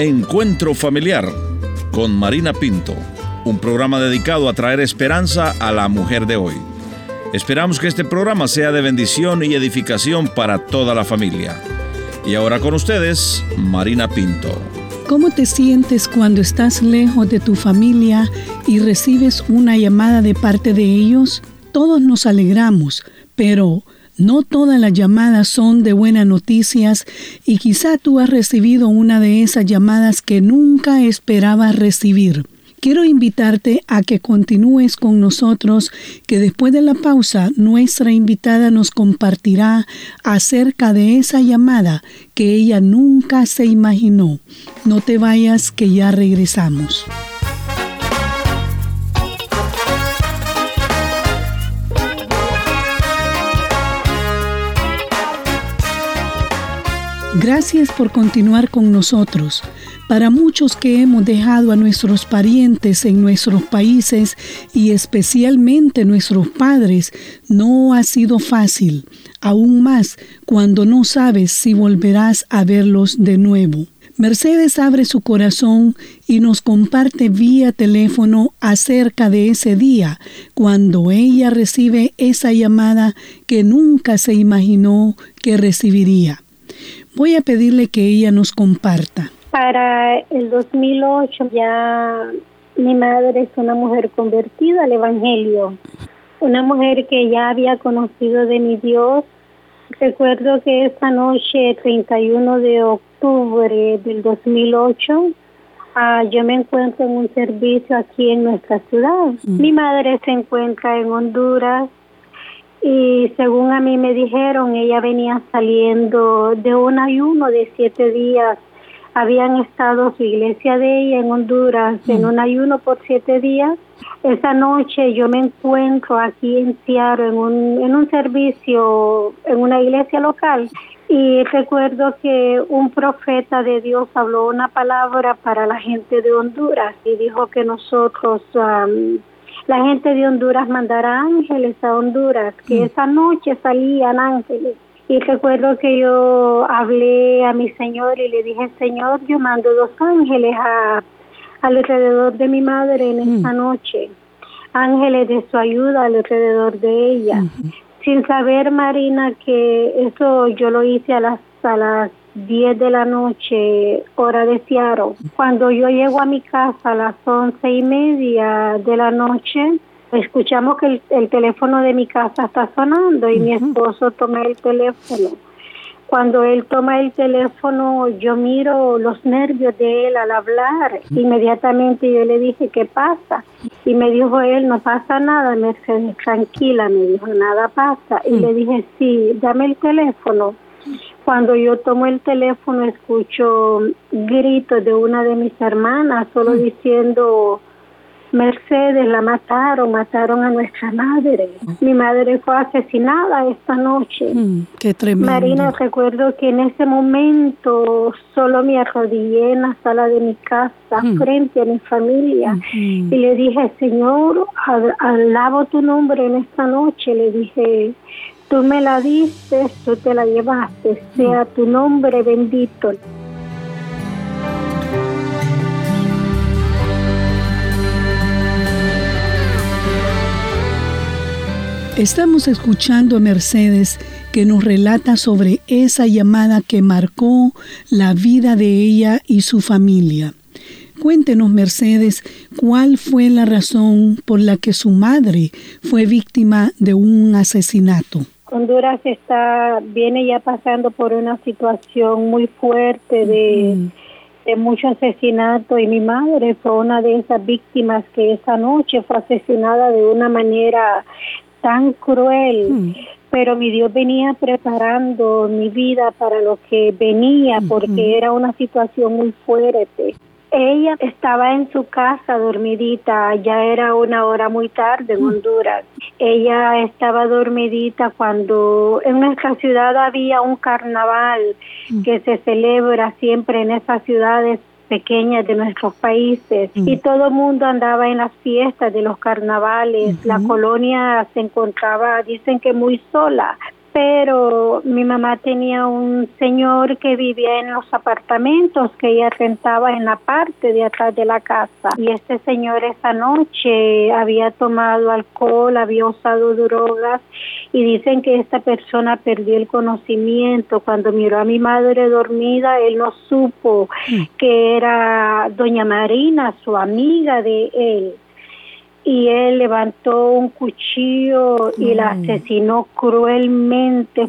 Encuentro Familiar con Marina Pinto, un programa dedicado a traer esperanza a la mujer de hoy. Esperamos que este programa sea de bendición y edificación para toda la familia. Y ahora con ustedes, Marina Pinto. ¿Cómo te sientes cuando estás lejos de tu familia y recibes una llamada de parte de ellos? Todos nos alegramos, pero no todas las llamadas son de buenas noticias y quizá tú has recibido una de esas llamadas que nunca esperabas recibir. Quiero invitarte a que continúes con nosotros, que después de la pausa nuestra invitada nos compartirá acerca de esa llamada que ella nunca se imaginó. No te vayas, que ya regresamos. Gracias por continuar con nosotros. Para muchos que hemos dejado a nuestros parientes en nuestros países y especialmente nuestros padres, no ha sido fácil, aún más cuando no sabes si volverás a verlos de nuevo. Mercedes abre su corazón y nos comparte vía teléfono acerca de ese día, cuando ella recibe esa llamada que nunca se imaginó que recibiría. Voy a pedirle que ella nos comparta. Para el 2008 ya mi madre es una mujer convertida al Evangelio, una mujer que ya había conocido de mi Dios. Recuerdo que esta noche, 31 de octubre del 2008, ah, yo me encuentro en un servicio aquí en nuestra ciudad. Mm. Mi madre se encuentra en Honduras y según a mí me dijeron, ella venía saliendo de un ayuno de siete días. Habían estado su iglesia de ella en Honduras en un ayuno por siete días. Esa noche yo me encuentro aquí en Seattle en un, en un servicio en una iglesia local y recuerdo que un profeta de Dios habló una palabra para la gente de Honduras y dijo que nosotros um, la gente de Honduras mandará ángeles a Honduras, que mm. esa noche salían ángeles. Y recuerdo que yo hablé a mi Señor y le dije, Señor, yo mando dos ángeles a, alrededor de mi madre en esta mm. noche. Ángeles de su ayuda alrededor de ella. Sin saber, Marina, que eso yo lo hice a las, a las 10 de la noche, hora de Seattle. Cuando yo llego a mi casa a las once y media de la noche, escuchamos que el, teléfono de mi casa está sonando y mi esposo toma el teléfono. Cuando él toma el teléfono, yo miro los nervios de él al hablar. Inmediatamente yo le dije, ¿qué pasa? Y me dijo él, no pasa nada, Mercedes, tranquila, me dijo, nada pasa. Y le dije, sí, dame el teléfono. Cuando yo tomo el teléfono escucho gritos de una de mis hermanas solo mm. diciendo, Mercedes, la mataron, mataron a nuestra madre. Mm. Mi madre fue asesinada esta noche. Mm, qué tremendo. Marina, recuerdo que en ese momento solo me arrodillé en la sala de mi casa frente a mi familia y le dije, Señor, alabo tu nombre en esta noche. Le dije, Tú me la diste, tú te la llevaste, sea tu nombre bendito. Estamos escuchando a Mercedes que nos relata sobre esa llamada que marcó la vida de ella y su familia. Cuéntenos, Mercedes, cuál fue la razón por la que su madre fue víctima de un asesinato. Honduras está viene ya pasando por una situación muy fuerte de, de mucho asesinato y mi madre fue una de esas víctimas que esa noche fue asesinada de una manera tan cruel. Pero mi Dios venía preparando mi vida para lo que venía porque era una situación muy fuerte. Ella estaba en su casa dormidita, ya era una hora muy tarde en mm. Honduras. Ella estaba dormidita cuando en nuestra ciudad había un carnaval mm. que se celebra siempre en esas ciudades pequeñas de nuestros países mm. y todo el mundo andaba en las fiestas de los carnavales. La colonia se encontraba, dicen que muy sola, pero mi mamá tenía un señor que vivía en los apartamentos que ella rentaba en la parte de atrás de la casa. Y este señor esa noche había tomado alcohol, había usado drogas y dicen que esta persona perdió el conocimiento. Cuando miró a mi madre dormida, él no supo mm. que era doña Marina, su amiga de él y él levantó un cuchillo y la mm. asesinó cruelmente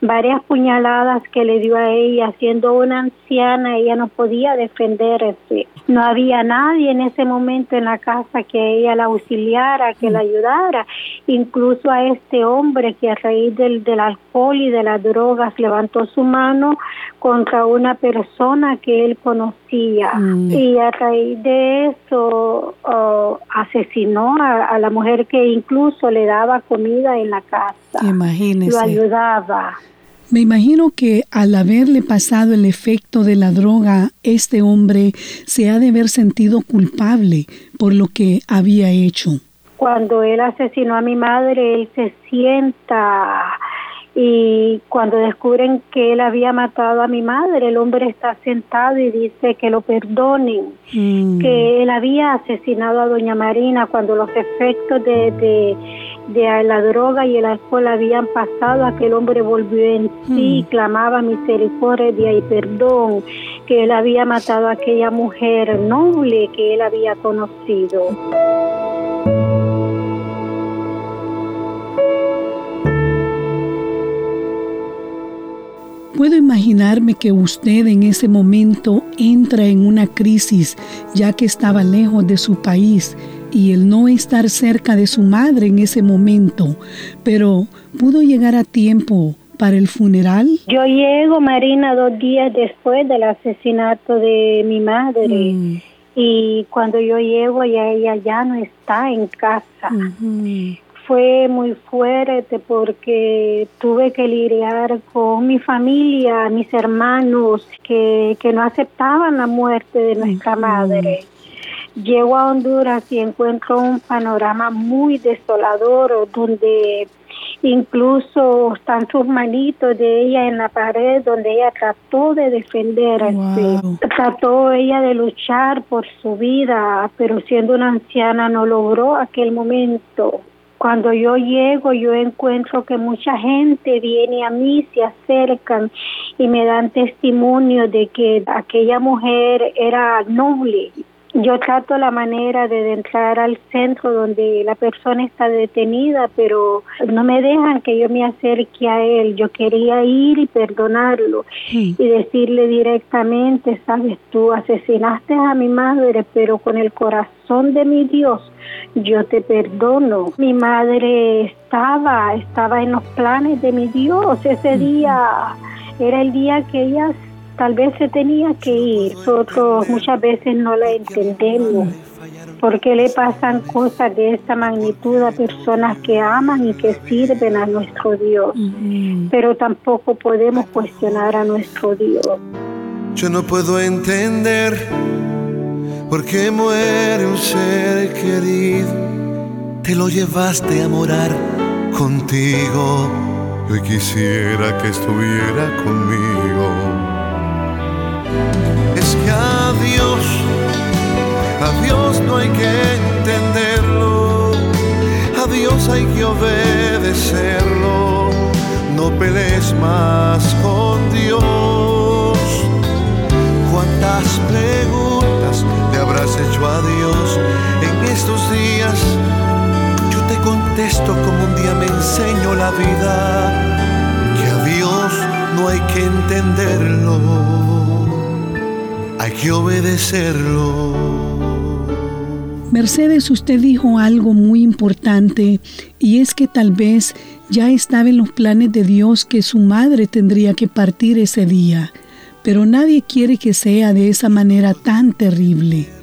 varias puñaladas que le dio a ella, siendo una anciana, ella no podía defenderse. No había nadie en ese momento en la casa que ella la auxiliara, que la ayudara. Incluso a este hombre que a raíz del, del alcohol y de las drogas levantó su mano contra una persona que él conocía. Mm. Y a raíz de eso oh, asesinó a, a, la mujer que incluso le daba comida en la casa. Imagínese. Lo ayudaba. Me imagino que al haberle pasado el efecto de la droga, este hombre se ha de haber sentido culpable por lo que había hecho. Cuando él asesinó a mi madre, él se sienta y cuando descubren que él había matado a mi madre, el hombre está sentado y dice que lo perdonen, mm. que él había asesinado a doña Marina cuando los efectos de de la droga y el alcohol habían pasado, aquel hombre volvió en sí, hmm. clamaba misericordia y perdón, que él había matado a aquella mujer noble que él había conocido. Puedo imaginarme que usted en ese momento entra en una crisis ya que estaba lejos de su país y el no estar cerca de su madre en ese momento, pero pudo llegar a tiempo para el funeral? Yo llego, Marina, dos días después del asesinato de mi madre. Mm. Y cuando yo llego, ya ella ya no está en casa. Fue muy fuerte porque tuve que lidiar con mi familia, mis hermanos, que, que no aceptaban la muerte de nuestra madre. Llego a Honduras y encuentro un panorama muy desolador donde incluso están sus manitos de ella en la pared donde ella trató de defenderse, trató ella de luchar por su vida, pero siendo una anciana no logró aquel momento. Cuando yo llego, yo encuentro que mucha gente viene a mí, se acercan y me dan testimonio de que aquella mujer era noble, yo trato la manera de entrar al centro donde la persona está detenida, pero no me dejan que yo me acerque a él. Yo quería ir y perdonarlo y decirle directamente, sabes, tú asesinaste a mi madre, pero con el corazón de mi Dios yo te perdono. Mi madre estaba, estaba en los planes de mi Dios. Ese día era el día que ella tal vez se tenía que ir. Nosotros muchas veces no la entendemos porque le pasan cosas de esta magnitud a personas que aman y que sirven a nuestro Dios. Pero tampoco podemos cuestionar a nuestro Dios. Yo no puedo entender por qué muere un ser querido. Te lo llevaste a morar contigo. Yo quisiera que estuviera conmigo es que a Dios, a Dios no hay que entenderlo, a Dios hay que obedecerlo, no pelees más con Dios. ¿Cuántas preguntas le habrás hecho a Dios en estos días? Yo te contesto como un día me enseñó la vida, Mercedes, usted dijo algo muy importante y es que tal vez ya estaba en los planes de Dios que su madre tendría que partir ese día, pero nadie quiere que sea de esa manera tan terrible.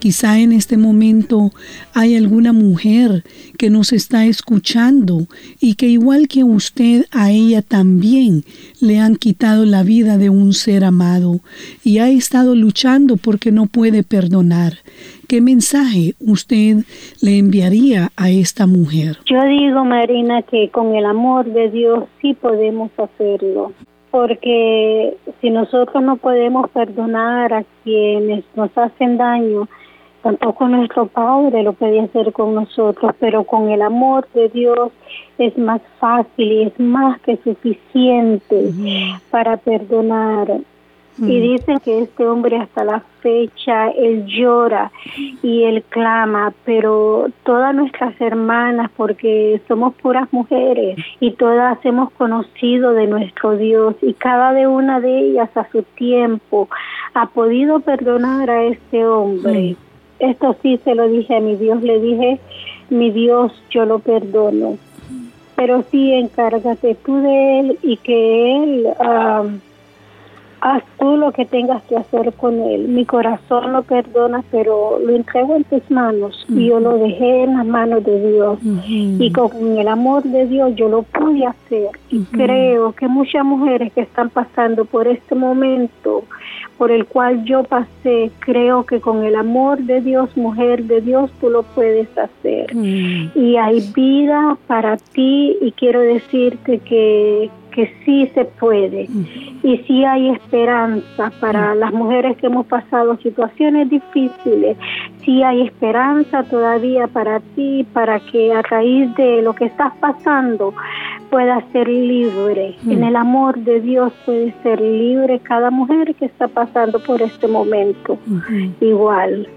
Quizá en este momento hay alguna mujer que nos está escuchando y que igual que usted, a ella también le han quitado la vida de un ser amado y ha estado luchando porque no puede perdonar. ¿Qué mensaje usted le enviaría a esta mujer? Yo digo, Marina, que con el amor de Dios sí podemos hacerlo porque si nosotros no podemos perdonar a quienes nos hacen daño, tampoco nuestro Padre lo puede hacer con nosotros, pero con el amor de Dios es más fácil y es más que suficiente para perdonar. Y dice que este hombre hasta la fecha, él llora y él clama, pero todas nuestras hermanas, porque somos puras mujeres y todas hemos conocido de nuestro Dios y cada de una de ellas a su tiempo ha podido perdonar a este hombre. Esto sí se lo dije a mi Dios, le dije, mi Dios, yo lo perdono. Pero sí encárgate tú de él y que él... Ah, haz tú lo que tengas que hacer con él. Mi corazón lo perdona, pero lo entrego en tus manos y yo lo dejé en las manos de Dios. Y con el amor de Dios yo lo pude hacer. Y creo que muchas mujeres que están pasando por este momento por el cual yo pasé, creo que con el amor de Dios, mujer de Dios, tú lo puedes hacer. Y hay vida para ti y quiero decirte que, que sí se puede y sí hay esperanza para las mujeres que hemos pasado situaciones difíciles, sí hay esperanza todavía para ti, para que a raíz de lo que estás pasando puedas ser libre. En el amor de Dios puede ser libre cada mujer que está pasando por este momento. Igual.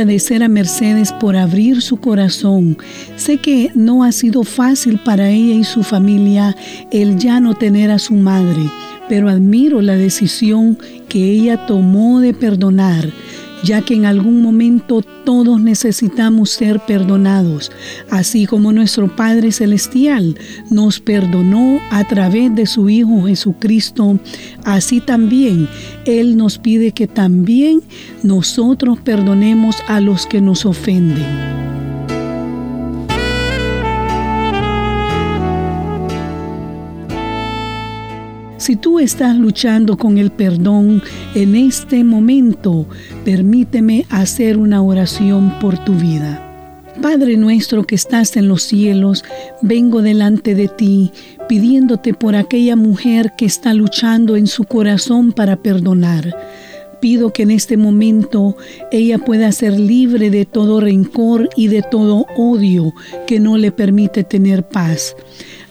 Agradecer a Mercedes por abrir su corazón. Sé que no ha sido fácil para ella y su familia el ya no tener a su madre, pero admiro la decisión que ella tomó de perdonar ya que en algún momento todos necesitamos ser perdonados, así como nuestro Padre Celestial nos perdonó a través de su Hijo Jesucristo, así también Él nos pide que también nosotros perdonemos a los que nos ofenden. Si tú estás luchando con el perdón en este momento, permíteme hacer una oración por tu vida. Padre nuestro que estás en los cielos, vengo delante de ti pidiéndote por aquella mujer que está luchando en su corazón para perdonar. Pido que en este momento ella pueda ser libre de todo rencor y de todo odio que no le permite tener paz.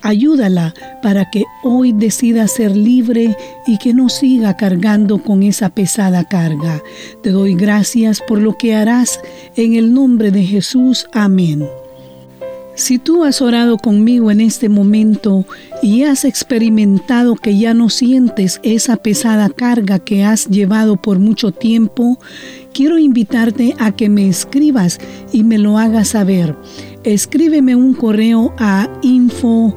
Ayúdala para que hoy decida ser libre y que no siga cargando con esa pesada carga. Te doy gracias por lo que harás en el nombre de Jesús. Amén. Si tú has orado conmigo en este momento y has experimentado que ya no sientes esa pesada carga que has llevado por mucho tiempo, quiero invitarte a que me escribas y me lo hagas saber escríbeme un correo a info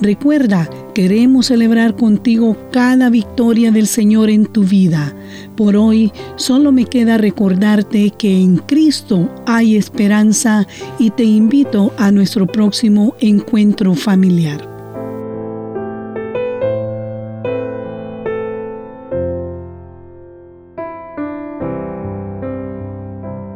Recuerda, queremos celebrar contigo cada victoria del Señor en tu vida. Por hoy solo me queda recordarte que en Cristo hay esperanza y te invito a nuestro próximo encuentro familiar.